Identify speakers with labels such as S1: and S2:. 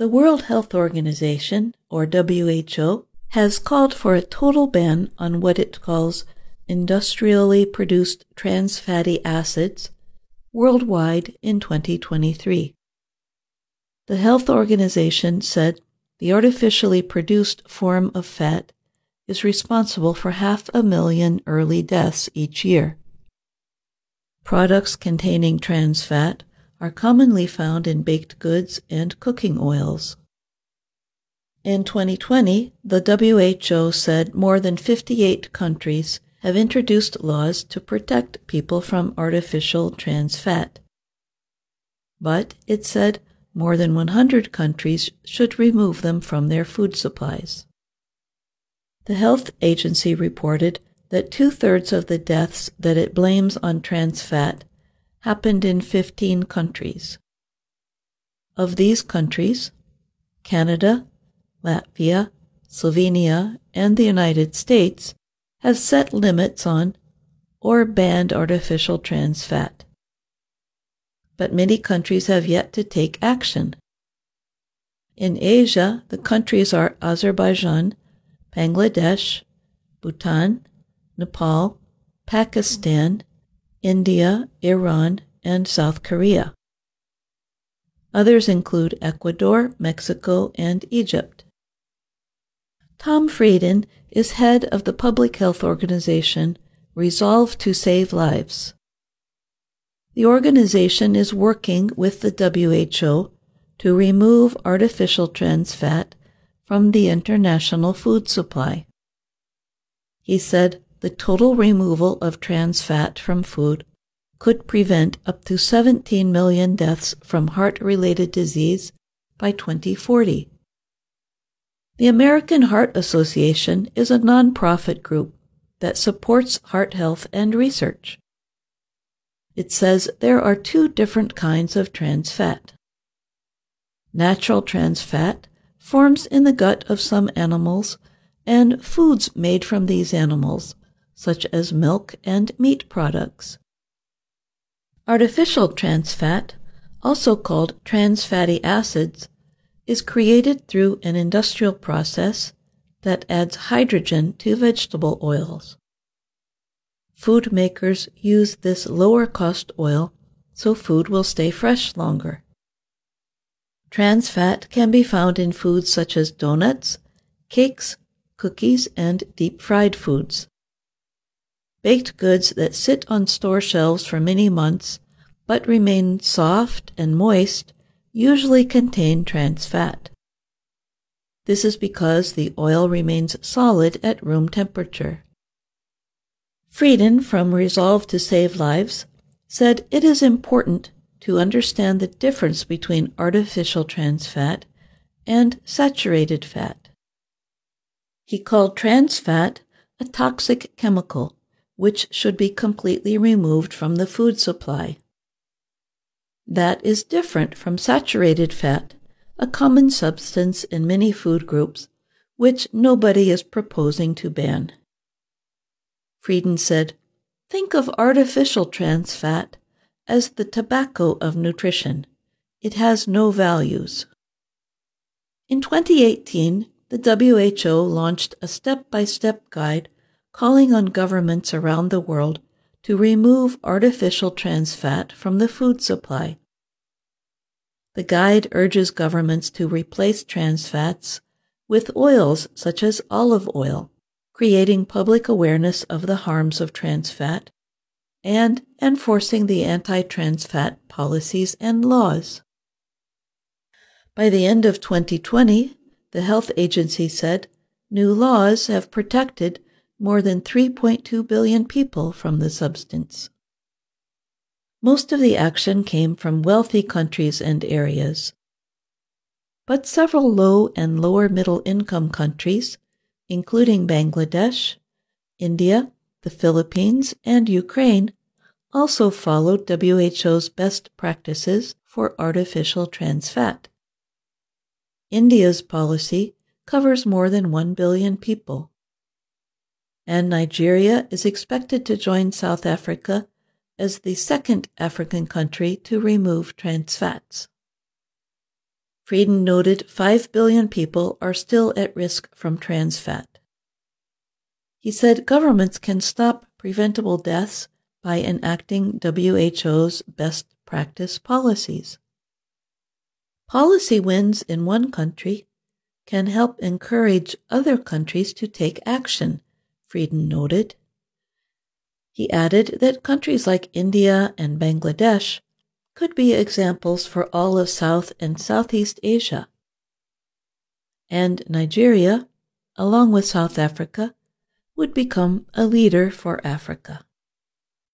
S1: The World Health Organization, or WHO, has called for a total ban on what it calls industrially produced trans fatty acids worldwide in 2023. The health organization said the artificially produced form of fat is responsible for half a million early deaths each year. Products containing trans fat are commonly found in baked goods and cooking oils. In 2020, the WHO said more than 58 countries have introduced laws to protect people from artificial trans fat. But, it said, more than 100 countries should remove them from their food supplies. The health agency reported that two thirds of the deaths that it blames on trans fat happened in 15 countries. Of these countries, Canada, Latvia, Slovenia, and the United States have set limits on or banned artificial trans fat. But many countries have yet to take action. In Asia, the countries are Azerbaijan, Bangladesh, Bhutan, Nepal, Pakistan, India, Iran, and South Korea. Others include Ecuador, Mexico, and Egypt. Tom Frieden is head of the public health organization Resolve to Save Lives. The organization is working with the WHO to remove artificial trans fat from the international food supply. He said the total removal of trans fat from food could prevent up to 17 million deaths from heart related disease by 2040. The American Heart Association is a nonprofit group that supports heart health and research. It says there are two different kinds of trans fat. Natural trans fat forms in the gut of some animals and foods made from these animals such as milk and meat products. Artificial trans fat, also called trans fatty acids, is created through an industrial process that adds hydrogen to vegetable oils. Food makers use this lower cost oil so food will stay fresh longer. Trans fat can be found in foods such as donuts, cakes, cookies, and deep fried foods. Baked goods that sit on store shelves for many months but remain soft and moist usually contain trans fat. This is because the oil remains solid at room temperature. Frieden from Resolve to Save Lives said it is important to understand the difference between artificial trans fat and saturated fat. He called trans fat a toxic chemical which should be completely removed from the food supply. That is different from saturated fat, a common substance in many food groups, which nobody is proposing to ban. Frieden said, Think of artificial trans fat as the tobacco of nutrition. It has no values. In 2018, the WHO launched a step by step guide calling on governments around the world to remove artificial trans fat from the food supply. The guide urges governments to replace trans fats with oils such as olive oil, creating public awareness of the harms of trans fat and enforcing the anti trans fat policies and laws. By the end of 2020, the health agency said new laws have protected more than 3.2 billion people from the substance. Most of the action came from wealthy countries and areas. But several low and lower middle income countries, including Bangladesh, India, the Philippines, and Ukraine, also followed WHO's best practices for artificial trans fat. India's policy covers more than 1 billion people and Nigeria is expected to join South Africa as the second African country to remove trans fats. Frieden noted 5 billion people are still at risk from trans fat. He said governments can stop preventable deaths by enacting WHO's best practice policies. Policy wins in one country can help encourage other countries to take action, Frieden noted. He added that countries like India and Bangladesh could be examples for all of South and Southeast Asia. And Nigeria, along with South Africa, would become a leader for Africa.